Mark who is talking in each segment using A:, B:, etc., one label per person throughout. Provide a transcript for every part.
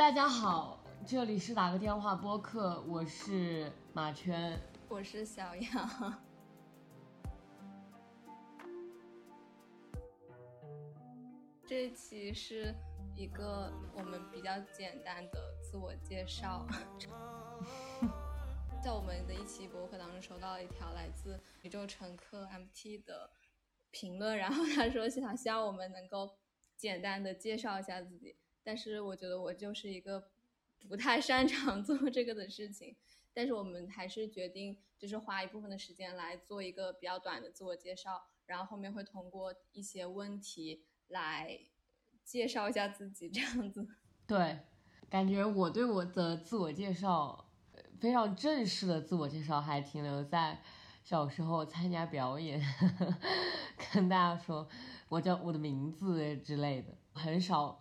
A: 大家好，这里是打个电话播客，我是马圈，
B: 我是小杨。这一期是一个我们比较简单的自我介绍。在我们的一期博客当中，收到了一条来自宇宙乘客 MT 的评论，然后他说想希望我们能够简单的介绍一下自己。但是我觉得我就是一个不太擅长 做这个的事情，但是我们还是决定就是花一部分的时间来做一个比较短的自我介绍，然后后面会通过一些问题来介绍一下自己，这样子。
A: 对，感觉我对我的自我介绍。非常正式的自我介绍还停留在小时候参加表演，跟大家说我叫我的名字之类的，很少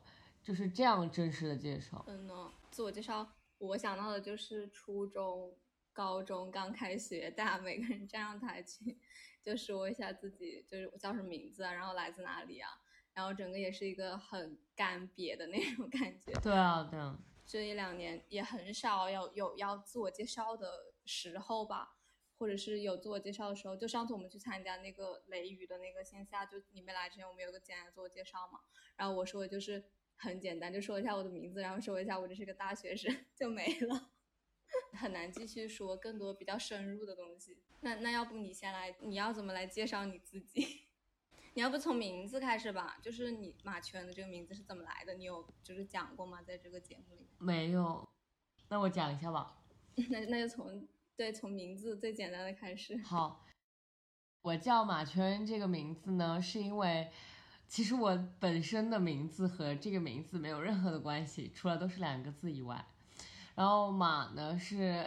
A: 就是这样正式的介绍。
B: 嗯呢，自我介绍我想到的就是初中、高中刚开学，大家每个人站上台去就说一下自己就是叫什么名字啊，然后来自哪里啊，然后整个也是一个很干瘪的那种感觉。
A: 对啊，对啊。
B: 这一两年也很少有有要自我介绍的时候吧，或者是有自我介绍的时候，就上次我们去参加那个雷雨的那个线下，就你没来之前，我们有个简单的自我介绍嘛，然后我说的就是很简单，就说一下我的名字，然后说一下我这是个大学生 就没了，很难继续说更多比较深入的东西。那那要不你先来，你要怎么来介绍你自己？你要不从名字开始吧，就是你马圈的这个名字是怎么来的？你有就是讲过吗？在这个节目里面
A: 没有，那我讲一下吧。
B: 那那就从对从名字最简单的开始。
A: 好，我叫马圈这个名字呢，是因为其实我本身的名字和这个名字没有任何的关系，除了都是两个字以外。然后马呢是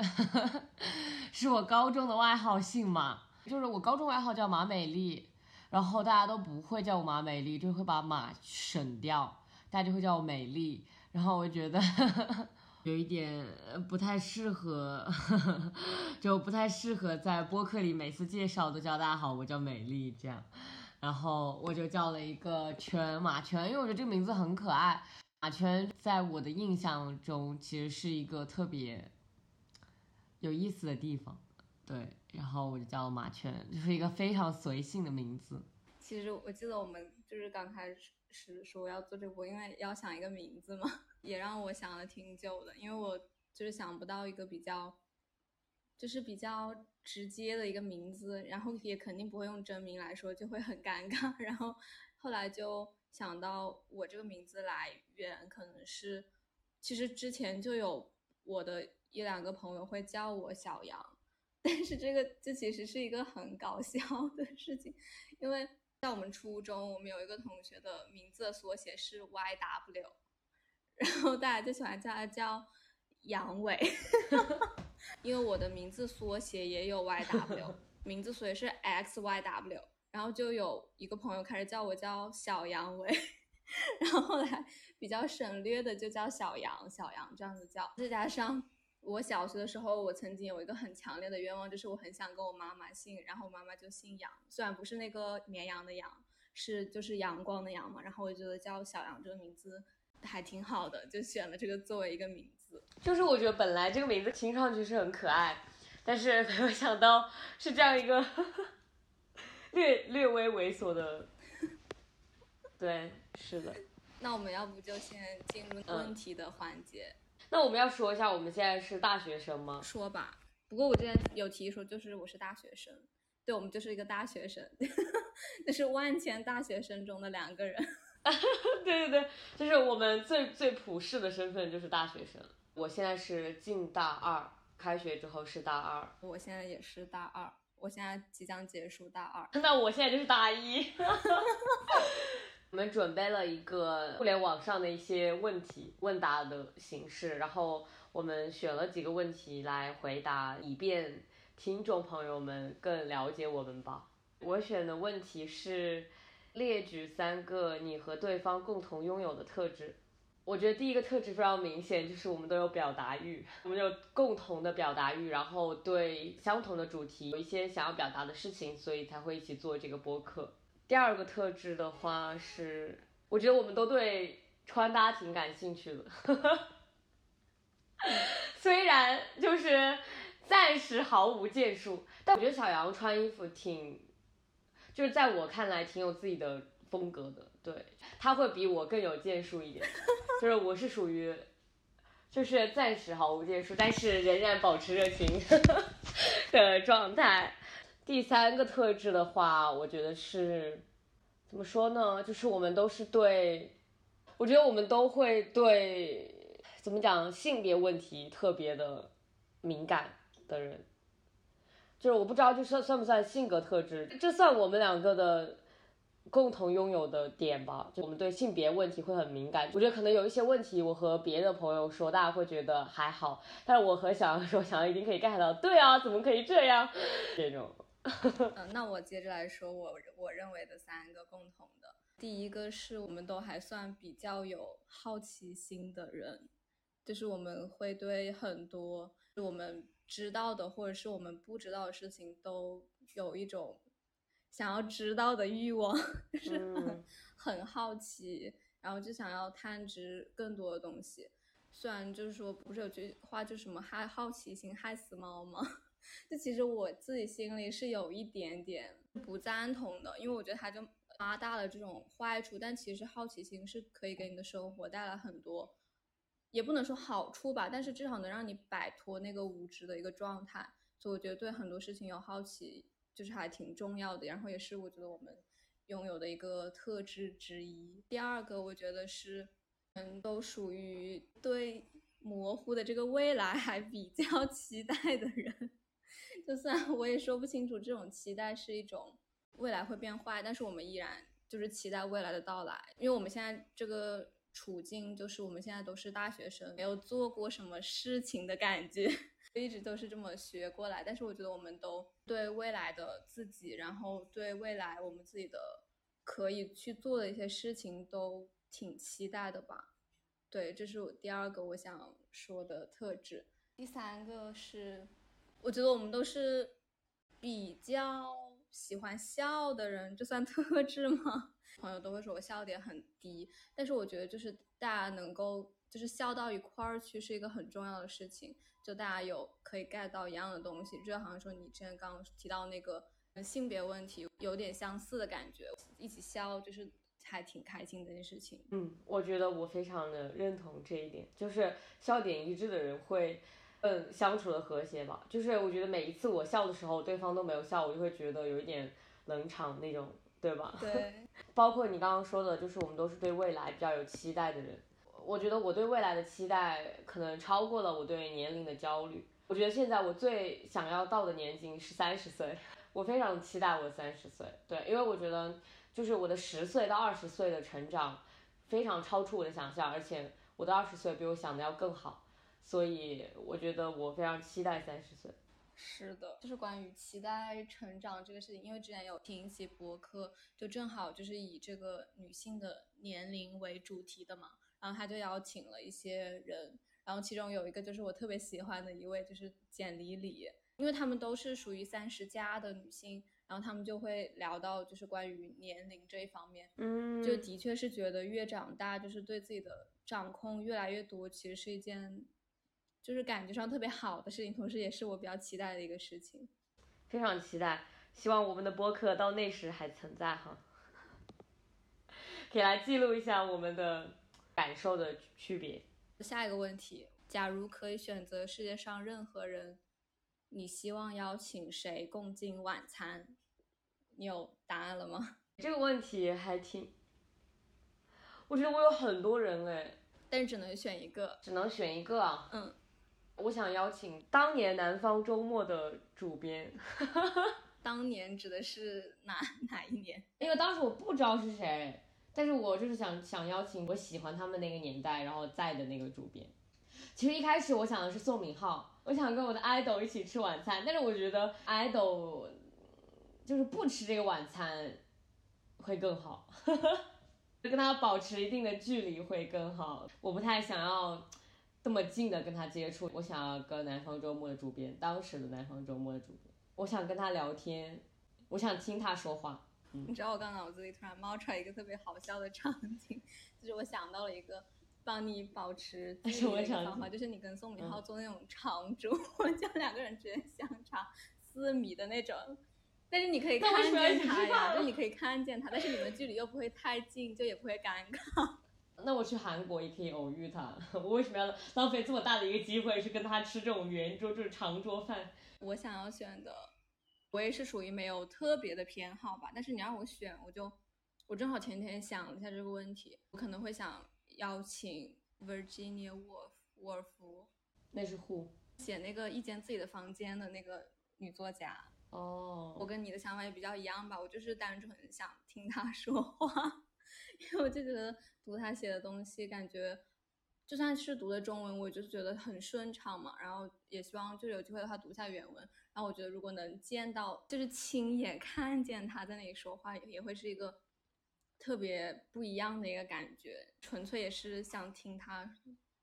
A: 是我高中的外号，姓马，就是我高中外号叫马美丽。然后大家都不会叫我马美丽，就会把马省掉，大家就会叫我美丽。然后我觉得 有一点不太适合，就不太适合在播客里每次介绍都叫大家好，我叫美丽这样。然后我就叫了一个圈马圈，因为我觉得这个名字很可爱。马圈在我的印象中其实是一个特别有意思的地方。对，然后我就叫马圈，就是一个非常随性的名字。
B: 其实我记得我们就是刚开始说要做这播，因为要想一个名字嘛，也让我想了挺久的，因为我就是想不到一个比较，就是比较直接的一个名字，然后也肯定不会用真名来说，就会很尴尬。然后后来就想到我这个名字来源可能是，其实之前就有我的一两个朋友会叫我小杨。但是这个这其实是一个很搞笑的事情，因为在我们初中，我们有一个同学的名字的缩写是 YW，然后大家就喜欢叫他叫杨伟，因为我的名字缩写也有 YW，名字所以是 XYW，然后就有一个朋友开始叫我叫小杨伟，然后后来比较省略的就叫小杨，小杨这样子叫，再加上。我小学的时候，我曾经有一个很强烈的愿望，就是我很想跟我妈妈姓，然后我妈妈就姓杨，虽然不是那个绵羊的羊，是就是阳光的阳嘛。然后我觉得叫小杨这个名字还挺好的，就选了这个作为一个名字。
A: 就是我觉得本来这个名字听上去是很可爱，但是没有想到是这样一个 略略微猥琐的。对，是的。
B: 那我们要不就先进入问题的环节。
A: 那我们要说一下，我们现在是大学生吗？
B: 说吧。不过我之前有提说，就是我是大学生，对我们就是一个大学生，那是万千大学生中的两个人。
A: 对对对，就是我们最最普世的身份就是大学生。我现在是进大二，开学之后是大二。
B: 我现在也是大二，我现在即将结束大二。
A: 那我现在就是大一。我们准备了一个互联网上的一些问题问答的形式，然后我们选了几个问题来回答，以便听众朋友们更了解我们吧。我选的问题是列举三个你和对方共同拥有的特质。我觉得第一个特质非常明显，就是我们都有表达欲，我们有共同的表达欲，然后对相同的主题有一些想要表达的事情，所以才会一起做这个播客。第二个特质的话是，我觉得我们都对穿搭挺感兴趣的。虽然就是暂时毫无建树，但我觉得小杨穿衣服挺，就是在我看来挺有自己的风格的。对，他会比我更有建树一点，就是我是属于，就是暂时毫无建树，但是仍然保持热情 的状态。第三个特质的话，我觉得是怎么说呢？就是我们都是对，我觉得我们都会对。怎么讲性别问题特别的敏感的人，就是我不知道这算算不算性格特质，这算我们两个的共同拥有的点吧。就我们对性别问题会很敏感，我觉得可能有一些问题，我和别的朋友说，大家会觉得还好，但是我和小杨说，小杨一定可以 get 到，对啊，怎么可以这样？这种。
B: 嗯，那我接着来说，我我认为的三个共同的，第一个是我们都还算比较有好奇心的人。就是我们会对很多我们知道的或者是我们不知道的事情都有一种想要知道的欲望，就是很很好奇，然后就想要探知更多的东西。虽然就是说不是有句话就什么害好奇心害死猫吗？就其实我自己心里是有一点点不赞同的，因为我觉得它就拉大了这种坏处。但其实好奇心是可以给你的生活带来很多。也不能说好处吧，但是至少能让你摆脱那个无知的一个状态，所以我觉得对很多事情有好奇就是还挺重要的，然后也是我觉得我们拥有的一个特质之一。第二个，我觉得是嗯，都属于对模糊的这个未来还比较期待的人，就算我也说不清楚这种期待是一种未来会变坏，但是我们依然就是期待未来的到来，因为我们现在这个。处境就是我们现在都是大学生，没有做过什么事情的感觉，一直都是这么学过来。但是我觉得我们都对未来的自己，然后对未来我们自己的可以去做的一些事情都挺期待的吧。对，这是我第二个我想说的特质。第三个是，我觉得我们都是比较喜欢笑的人，这算特质吗？朋友都会说我笑点很低，但是我觉得就是大家能够就是笑到一块儿去是一个很重要的事情，就大家有可以 get 到一样的东西，就好像说你之前刚刚提到那个性别问题有点相似的感觉，一起笑就是还挺开心的一件事情。
A: 嗯，我觉得我非常的认同这一点，就是笑点一致的人会嗯相处的和谐吧。就是我觉得每一次我笑的时候，对方都没有笑，我就会觉得有一点冷场那种。对吧？
B: 对，
A: 包括你刚刚说的，就是我们都是对未来比较有期待的人。我觉得我对未来的期待可能超过了我对年龄的焦虑。我觉得现在我最想要到的年纪是三十岁，我非常期待我三十岁。对，因为我觉得就是我的十岁到二十岁的成长非常超出我的想象，而且我的二十岁比我想的要更好，所以我觉得我非常期待三十岁。
B: 是的，就是关于期待成长这个事情，因为之前有听一期博客，就正好就是以这个女性的年龄为主题的嘛，然后他就邀请了一些人，然后其中有一个就是我特别喜欢的一位，就是简里里，因为他们都是属于三十加的女性，然后他们就会聊到就是关于年龄这一方面，
A: 嗯，
B: 就的确是觉得越长大，就是对自己的掌控越来越多，其实是一件。就是感觉上特别好的事情，同时也是我比较期待的一个事情。
A: 非常期待，希望我们的播客到那时还存在哈，可以来记录一下我们的感受的区别。
B: 下一个问题，假如可以选择世界上任何人，你希望邀请谁共进晚餐？你有答案了吗？
A: 这个问题还挺，我觉得我有很多人哎，
B: 但是只能选一个，
A: 只能选一个啊。
B: 嗯。
A: 我想邀请当年南方周末的主编，
B: 当年指的是哪哪一年？
A: 因为当时我不知道是谁，但是我就是想想邀请我喜欢他们那个年代然后在的那个主编。其实一开始我想的是宋敏浩，我想跟我的 idol 一起吃晚餐，但是我觉得 idol 就是不吃这个晚餐会更好，跟他保持一定的距离会更好。我不太想要。这么近的跟他接触，我想要跟南方周末的主编，当时的南方周末的主编，我想跟他聊天，我想听他说话。
B: 你知道我刚脑子里突然冒出来一个特别好笑的场景，就是我想到了一个帮你保持
A: 什
B: 距离的方法，
A: 景
B: 就是你跟宋明浩
A: 嗯
B: 做那种长桌，就两个人之间相差四米的那种。但是你可以看见他呀，就你可以看见他，但是你们距离又不会太近，就也不会尴尬。
A: 那我去韩国也可以偶遇他，我为什么要浪费这么大的一个机会去跟他吃这种圆桌，就是长桌饭？
B: 我想要选的，我也是属于没有特别的偏好吧。但是你让我选，我就我正好前天想了一下这个问题，我可能会想邀请 Virginia Woolf 沃尔夫
A: 那是 who？
B: 写那个一间自己的房间的那个女作家。
A: 哦，
B: 我跟你的想法也比较一样吧，我就是单纯想听他说话，因为我就觉得读他写的东西，感觉就算是读的中文，我就是觉得很顺畅嘛。然后也希望就有机会的话读一下原文。然后我觉得如果能见到，就是亲眼看见他在那里说话，也会是一个特别不一样的一个感觉。纯粹也是想听他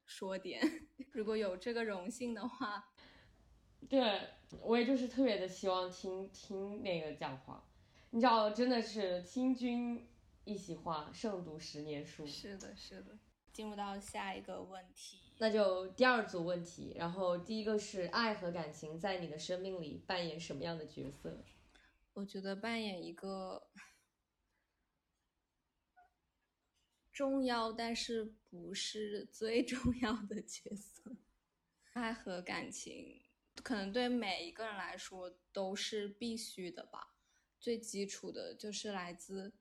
B: 说点，如果有这个荣幸的话，
A: 对，我也就是特别的希望听听那个讲话，你知道，真的是听君一席话，胜读十年书。
B: 是的，是的。进入到下一个问题，
A: 那就第二组问题，然后第一个是爱和感情在你的生命里扮演什么样的角色？
B: 我觉得扮演一个重要但是不是最重要的角色。爱和感情可能对每一个人来说都是必须的吧。最基础的就是来自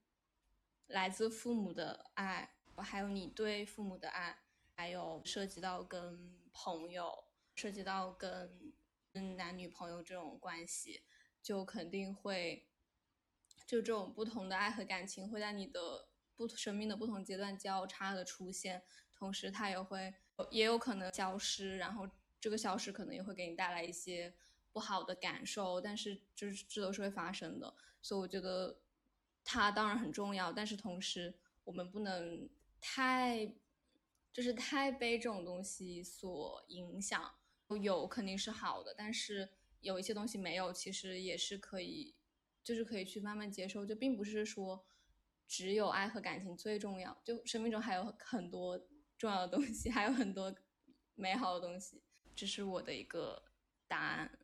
B: 来自父母的爱，还有你对父母的爱，还有涉及到跟朋友，涉及到跟跟男女朋友这种关系。就肯定会，就这种不同的爱和感情会在你的不生命的不同阶段交叉的出现，同时它也会也有可能消失，然后这个消失可能也会给你带来一些不好的感受，但是这这都是会发生的，所以我觉得它当然很重要，但是同时我们不能太就是太被这种东西所影响，有肯定是好的，但是。有一些东西没有，其实也是可以，就是可以去慢慢接受。就并不是说只有爱和感情最重要，就生命中还有很多重要的东西，还有很多美好的东西。这是我的一个答案。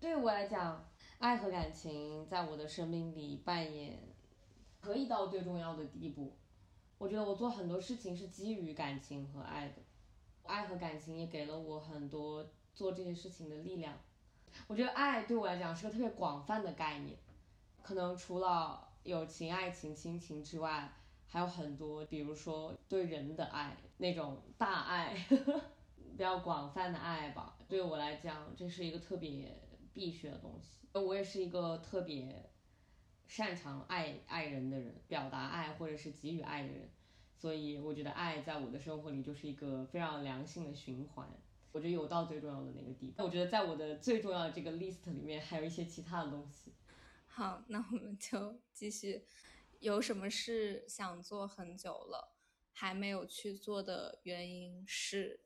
A: 对我来讲，爱和感情在我的生命里扮演可以到最重要的地步。我觉得我做很多事情是基于感情和爱的，爱和感情也给了我很多做这些事情的力量。我觉得爱对我来讲是个特别广泛的概念，可能除了友情、爱情、亲情之外，还有很多，比如说对人的爱，那种大爱，比较广泛的爱吧。对我来讲，这是一个特别必须的东西。我也是一个特别擅长爱爱人的人，表达爱或者是给予爱的人，所以我觉得爱在我的生活里就是一个非常良性的循环。我觉得有到最重要的那个地方。我觉得在我的最重要的这个 list 里面还有一些其他的东西。
B: 好，那我们就继续。有什么事想做很久了，还没有去做的原因是？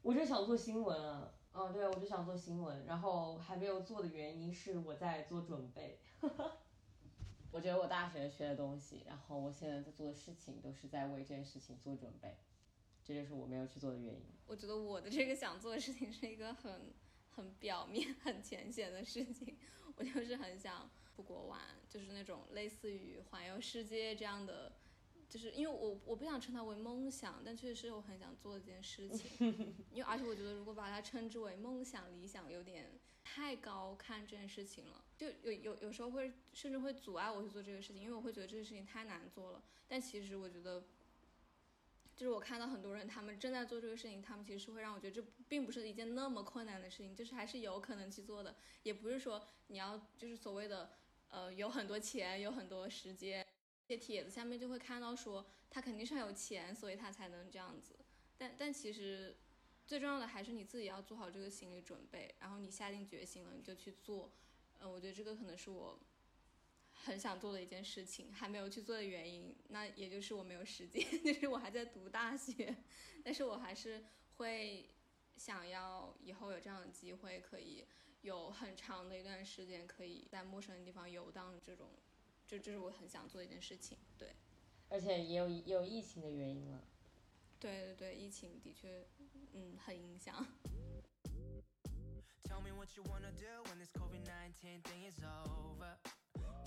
A: 我就想做新闻啊，嗯，对，我就想做新闻，然后还没有做的原因是我在做准备。我觉得我大学学的东西，然后我现在在做的事情，都是在为这件事情做准备。这就是我没有去做的原因。
B: 我觉得我的这个想做的事情是一个很很表面、很浅显的事情。我就是很想出国玩，就是那种类似于环游世界这样的，就是因为我我不想称它为梦想，但确实是我很想做的一件事情。因为而且我觉得如果把它称之为梦想、理想，有点太高看这件事情了，就有有有时候会甚至会阻碍我去做这个事情，因为我会觉得这个事情太难做了。但其实我觉得。就是我看到很多人，他们正在做这个事情，他们其实是会让我觉得这并不是一件那么困难的事情，就是还是有可能去做的，也不是说你要就是所谓的呃有很多钱，有很多时间。这些帖子下面就会看到说他肯定是很有钱，所以他才能这样子。但但其实最重要的还是你自己要做好这个心理准备，然后你下定决心了，你就去做。嗯，我觉得这个可能是我。很想做的一件事情，还没有去做的原因，那也就是我没有时间，就是我还在读大学，但是我还是会想要以后有这样的机会，可以有很长的一段时间可以在陌生的地方游荡，这种，这这是我很想做的一件事情，对。
A: 而且也有也有疫情的原因了。
B: 对对对，疫情的确，嗯，很影响。
C: Tell me what you wanna do when this COVID 19 thing is over.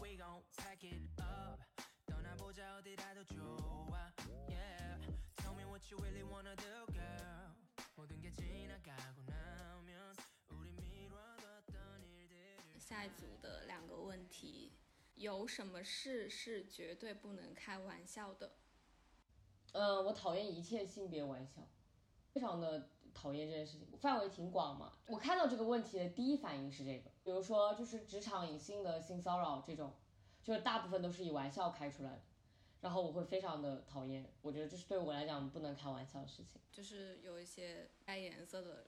C: We gon' pack it up. 떠나보자 어디라도 좋아. Yeah. Tell me what you really wanna do, girl. 모든 게 지나가고 나면 우리 미뤄뒀던 일들을
B: 下一组的两个问题，有什么事是绝对不能开玩笑的？
A: 嗯，我讨厌一切性别玩笑， 非常的讨厌这件事情，范围挺广嘛。我看到这个问题的第一反应是这个，比如说就是职场隐性的性骚扰这种，就是大部分都是以玩笑开出来的，然后我会非常的讨厌，我觉得这是对我来讲不能开玩笑的事情。
B: 就是有一些带颜色的，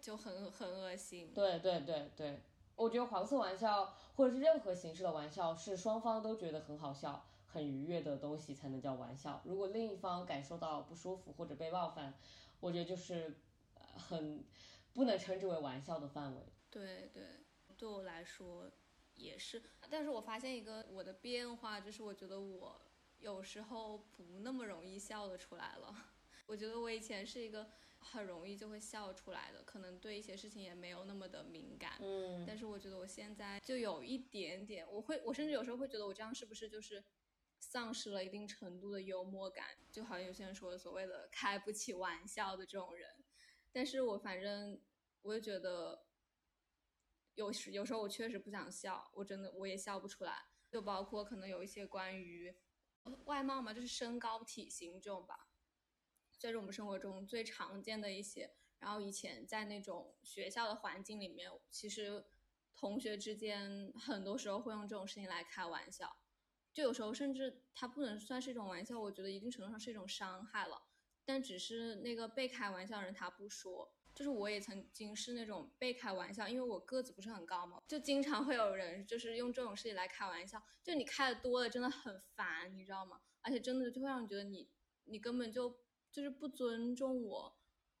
B: 就很很恶心。
A: 对对对对，我觉得黄色玩笑或者是任何形式的玩笑是双方都觉得很好笑、很愉悦的东西才能叫玩笑。如果另一方感受到不舒服或者被冒犯，我觉得就是呃很不能称之为玩笑的范围。
B: 对对，对我来说也是。但是我发现一个我的变化，就是我觉得我有时候不那么容易笑得出来了。我觉得我以前是一个很容易就会笑出来的，可能对一些事情也没有那么的敏感。
A: 嗯，
B: 但是我觉得我现在就有一点点，我会，我甚至有时候会觉得我这样是不是就是丧失了一定程度的幽默感？就好像有些人说的所谓的开不起玩笑的这种人。但是我反正我就觉得，有时有时候我确实不想笑，我真的我也笑不出来。就包括可能有一些关于外貌嘛，就是身高体型这种吧，这是我们生活中最常见的一些。然后以前在那种学校的环境里面，其实同学之间很多时候会用这种事情来开玩笑，就有时候甚至它不能算是一种玩笑，我觉得一定程度上是一种伤害了。但只是那个被开玩笑的人他不说，就是我也曾经是那种被开玩笑，因为我个子不是很高嘛，就经常会有人就是用这种事情来开玩笑，就你开的多了真的很烦，你知道吗？而且真的就会让你觉得你你根本就就是不尊重我。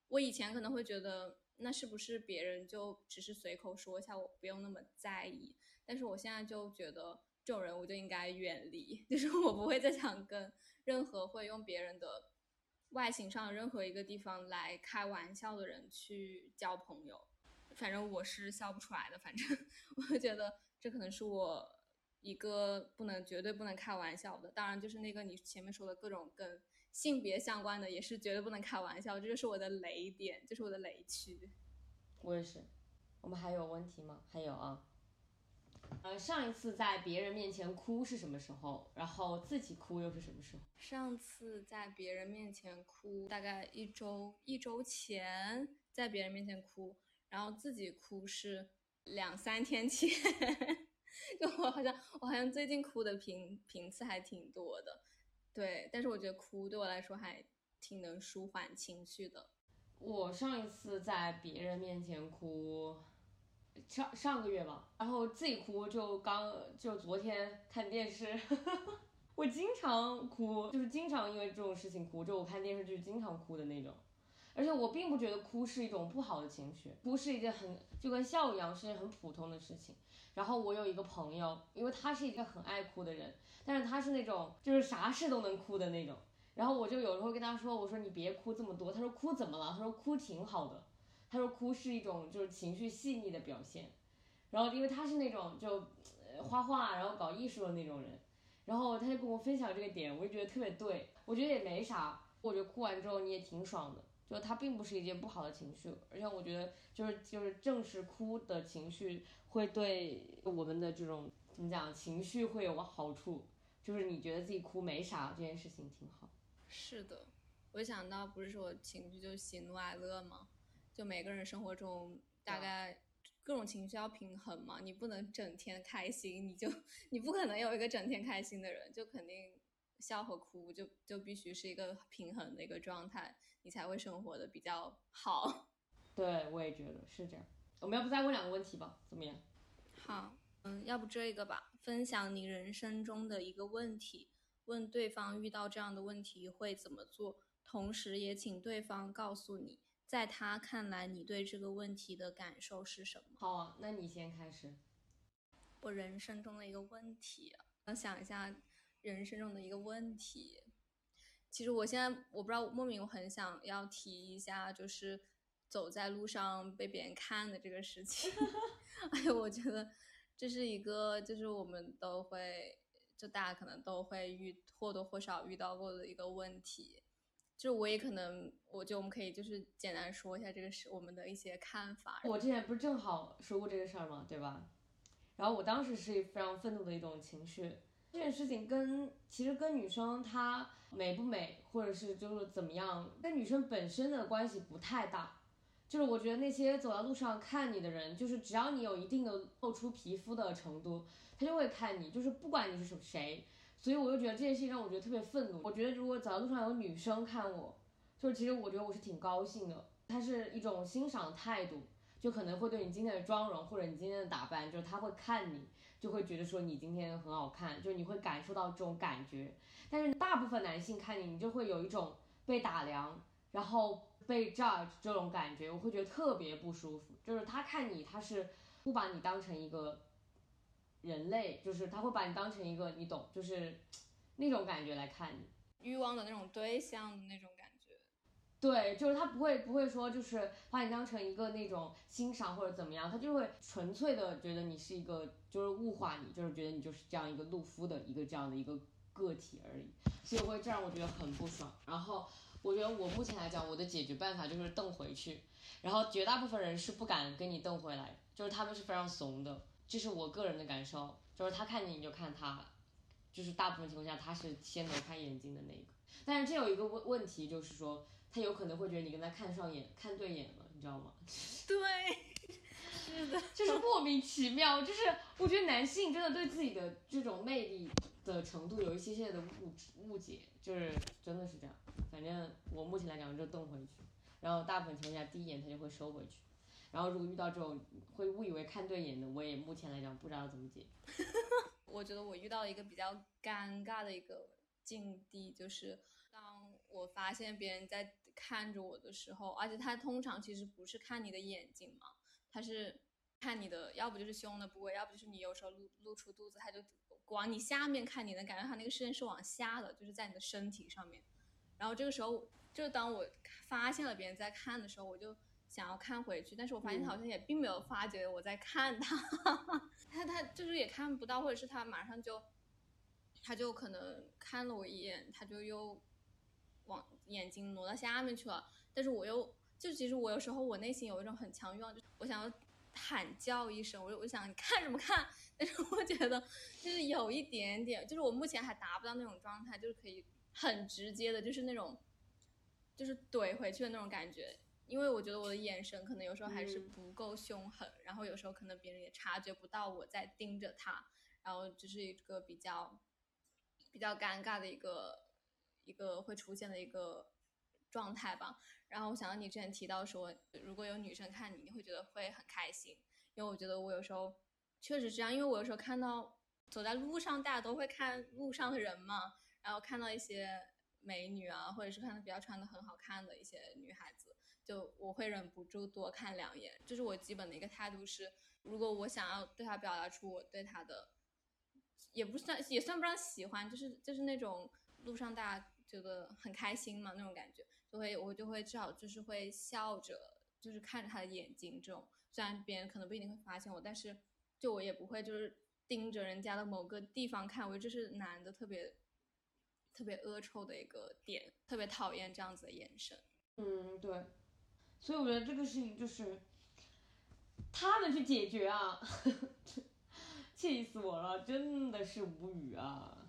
B: 我以前可能会觉得那是不是别人就只是随口说一下，我不用那么在意。但是我现在就觉得这种人我就应该远离，就是我不会再想跟任何会用别人的外形上任何一个地方来开玩笑的人去交朋友。反正我是笑不出来的，反正 我就觉得这可能是我一个不能绝对不能开玩笑的。当然，就是那个你前面说的各种跟性别相关的，也是绝对不能开玩笑，这就是我的雷点，就是我的雷区。
A: 我也是。我们还有问题吗？还有啊。呃，上一次在别人面前哭是什么时候？然后自己哭又是什么时候？
B: 上次在别人面前哭，大概一周一周前在别人面前哭，然后自己哭是两三天前。就我好像我好像最近哭的频频次还挺多的，对，但是我觉得哭对我来说还挺能舒缓情绪的。
A: 我上一次在别人面前哭，上上个月吧，然后自己哭就刚就昨天看电视，我经常哭，就是经常因为这种事情哭，就我看电视剧经常哭的那种。而且我并不觉得哭是一种不好的情绪，哭是一件很就跟笑一样是一件很普通的事情。然后我有一个朋友，因为他是一个很爱哭的人，但是他是那种就是啥事都能哭的那种。然后我就有时候跟他说，我说你别哭这么多。他说哭怎么了？他说哭挺好的。他说哭是一种就是情绪细腻的表现。然后因为他是那种就、画画然后搞艺术的那种人，然后他就跟我分享这个点，我就觉得特别对。我觉得也没啥，我觉得哭完之后你也挺爽的。就它并不是一件不好的情绪，而且我觉得就是就是正是哭的情绪会对我们的这种怎么讲情绪会有好处，就是你觉得自己哭没啥这件事情挺好。
B: 是的，我想到不是说我情绪就喜怒哀乐吗？就每个人生活中大概各种情绪要平衡嘛，你不能整天开心，你就你不可能有一个整天开心的人，就肯定笑和哭就就必须是一个平衡的一个状态，你才会生活的比较好。
A: 对，我也觉得是这样。我们要不再问两个问题吧？怎么样？
B: 好，嗯，要不这个吧，分享你人生中的一个问题，问对方遇到这样的问题会怎么做，同时也请对方告诉你，在他看来你对这个问题的感受是什么。
A: 好啊，那你先开始。
B: 我人生中的一个问题，我想一下，人生中的一个问题，其实我现在我不知道莫名我很想要提一下，就是走在路上被别人看的这个事情。哎，我觉得这是一个，就是我们都会，就大家可能都会遇或多或少遇到过的一个问题。就我也可能，我觉得我们可以就是简单说一下这个是我们的一些看法。
A: 我之前不是正好说过这个事儿吗？对吧？然后我当时是非常愤怒的一种情绪。这件事情跟其实跟女生她美不美，或者是就是怎么样，跟女生本身的关系不太大。就是我觉得那些走在路上看你的人，就是只要你有一定的露出皮肤的程度，他就会看你，就是不管你是谁。所以我就觉得这件事情让我觉得特别愤怒。我觉得如果走在路上有女生看我，就是其实我觉得我是挺高兴的，它是一种欣赏态度，就可能会对你今天的妆容或者你今天的打扮，就是他会看你，就会觉得说你今天很好看，就是你会感受到这种感觉。但是大部分男性看你，你就会有一种被打量，然后。被 judge 这种感觉，我会觉得特别不舒服。就是他看你，他是不把你当成一个人类，就是他会把你当成一个，你懂，就是那种感觉来看你，
B: 欲望的那种对象的那种感觉。
A: 对，就是他不会不会说，就是把你当成一个那种欣赏或者怎么样，他就会纯粹的觉得你是一个，就是物化你，就是觉得你就是这样一个路夫的一个这样的一个个体而已。所以会这让我觉得很不爽。然后。我觉得我目前来讲，我的解决办法就是瞪回去，然后绝大部分人是不敢跟你瞪回来，就是他们是非常怂的，这是我个人的感受，就是他看你你就看他，就是大部分情况下他是先挪开眼睛的那个，但是这有一个问问题，就是说他有可能会觉得你跟他看上眼，看对眼了，你知道吗？
B: 对，是的，
A: 就是莫名其妙，就是我觉得男性真的对自己的这种魅力的程度有一些些的误误解，就是真的是这样。反正我目前来讲就瞪回去，然后大部分情况下第一眼他就会收回去，然后如果遇到这种会误以为看对眼的，我也目前来讲不知道怎么解。
B: 我觉得我遇到一个比较尴尬的一个境地，就是当我发现别人在看着我的时候，而且他通常其实不是看你的眼睛嘛，他是看你的，要不就是胸的部位，要不就是你有时候露露出肚子，他就往你下面看，你能感觉他那个视线是往下的，就是在你的身体上面。然后这个时候，就当我发现了别人在看的时候，我就想要看回去，但是我发现他好像也并没有发觉我在看他，他他就是也看不到，或者是他马上就，他就可能看了我一眼，他就又往眼睛挪到下面去了。但是我又就其实我有时候我内心有一种很强欲望，就我想要喊叫一声，我就我想你看什么看？但是我觉得就是有一点点，就是我目前还达不到那种状态，就是可以。很直接的，就是那种，就是怼回去的那种感觉。因为我觉得我的眼神可能有时候还是不够凶狠，然后有时候可能别人也察觉不到我在盯着他，然后这是一个比较比较尴尬的一个一个会出现的一个状态吧。然后我想到你之前提到说，如果有女生看你，你会觉得会很开心，因为我觉得我有时候确实这样，因为我有时候看到走在路上，大家都会看路上的人嘛。然后看到一些美女啊，或者是看到比较穿的很好看的一些女孩子，就我会忍不住多看两眼。这是我基本的一个态度是，如果我想要对他表达出我对他的，也不算也算不上喜欢，就是就是那种路上大家觉得很开心嘛那种感觉，就会我就会至少就是会笑着，就是看着他的眼睛这种。虽然别人可能不一定会发现我，但是就我也不会就是盯着人家的某个地方看，我觉得这是男的特别。特别恶臭的一个点，特别讨厌这样子的眼神。
A: 嗯，对，所以我觉得这个事情就是他们去解决啊，气死我了，真的是无语啊。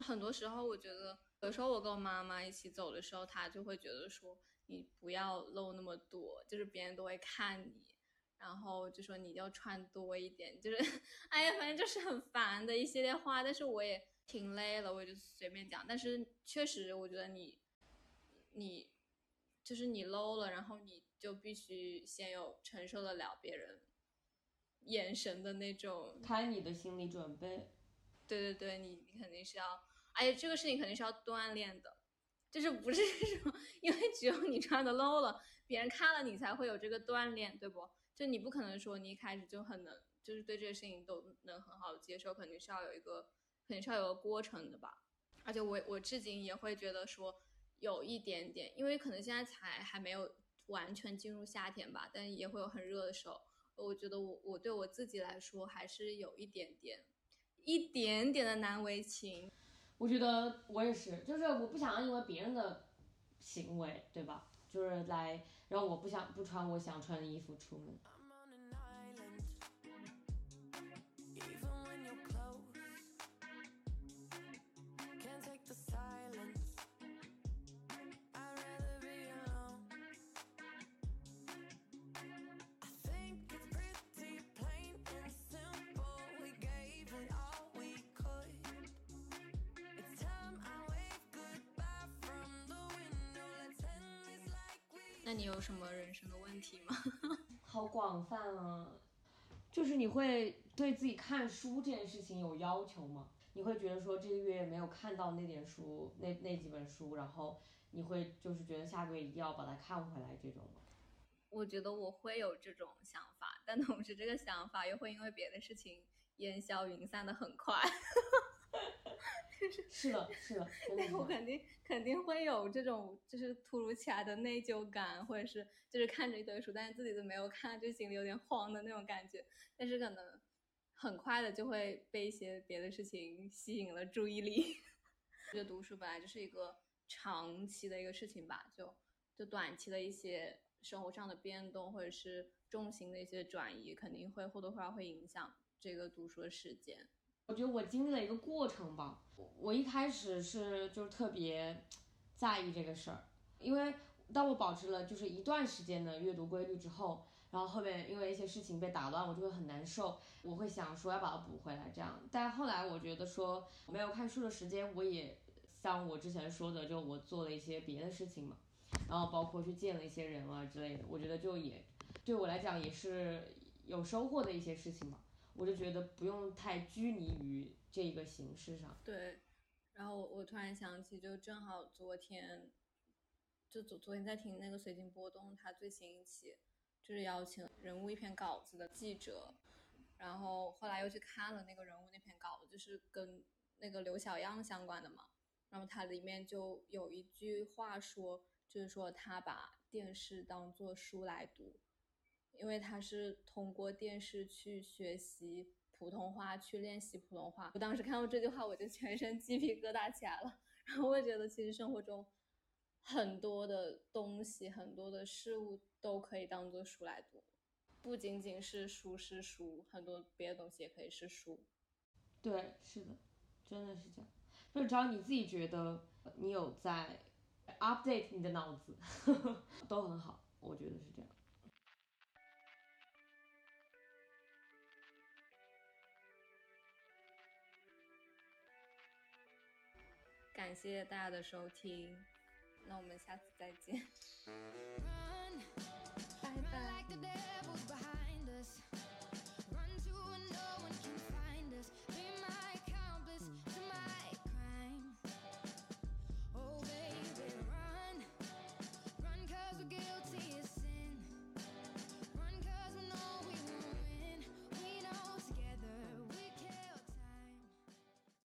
B: 很多时候，我觉得有时候我跟我妈妈一起走的时候，她就会觉得说你不要露那么多，就是别人都会看你，然后就说你要穿多一点，就是 哎呀，反正就是很烦的一系列话。但是我也。挺累了，我就随便讲。但是确实，我觉得你，你就是你露了，然后你就必须先有承受得了别人眼神的那种，
A: 看你的心理准备。
B: 对对对，你你肯定是要，哎，这个事情肯定是要锻炼的，就是不是说，因为只有你穿的 low 了，别人看了你才会有这个锻炼，对不？就你不可能说你一开始就很能，就是对这个事情都能很好的接受，肯定是要有一个。肯定是要有个过程的吧，而且我我至今也会觉得说，有一点点，因为可能现在才还没有完全进入夏天吧，但也会有很热的时候。我觉得我我对我自己来说还是有一点点，一点点的难为情。
A: 我觉得我也是，就是我不想要因为别人的行为，对吧？就是来让我不想不穿我想穿的衣服出门。
B: 那你有什么人生的问题吗？
A: 好广泛啊！就是你会对自己看书这件事情有要求吗？你会觉得说这个月没有看到那点书，那那几本书，然后你会就是觉得下个月一定要把它看回来这种吗？
B: 我觉得我会有这种想法，但同时这个想法又会因为别的事情烟消云散的很快。
A: 是的，是的，真的
B: 对
A: 是
B: 我肯定肯定会有这种就是突如其来的内疚感，或者是就是看着一堆书，但是自己都没有看，就心里有点慌的那种感觉。但是可能很快的就会被一些别的事情吸引了注意力。我觉得读书本来就是一个长期的一个事情吧，就就短期的一些生活上的变动，或者是重心的一些转移，肯定会或多或少会影响这个读书的时间。
A: 我觉得我经历了一个过程吧。我一开始是就特别在意这个事儿，因为当我保持了就是一段时间的阅读规律之后，然后后面因为一些事情被打乱，我就会很难受，我会想说要把它补回来这样。但后来我觉得说没有看书的时间，我也像我之前说的，就我做了一些别的事情嘛，然后包括去见了一些人啊之类的，我觉得就也对我来讲也是有收获的一些事情嘛。我就觉得不用太拘泥于这一个形式上。
B: 对，然后我突然想起，就正好昨天，就昨昨天在听那个随机波动，他最新一期就是邀请人物一篇稿子的记者，然后后来又去看了那个人物那篇稿子，就是跟那个刘小样相关的嘛。然后它里面就有一句话说，就是说他把电视当做书来读，因为他是通过电视去学习普通话，去练习普通话。我当时看到这句话，我就全身鸡皮疙瘩起来了。然后我也觉得，其实生活中很多的东西，很多的事物都可以当做书来读，不仅仅是书是书，很多别的东西也可以是书。
A: 对，是的，真的是这样。就只要你自己觉得你有在 update 你的脑子，呵 呵都很好，我觉得是这样。
B: 感谢大家的收听，那我们下次再见，
C: 拜拜。Like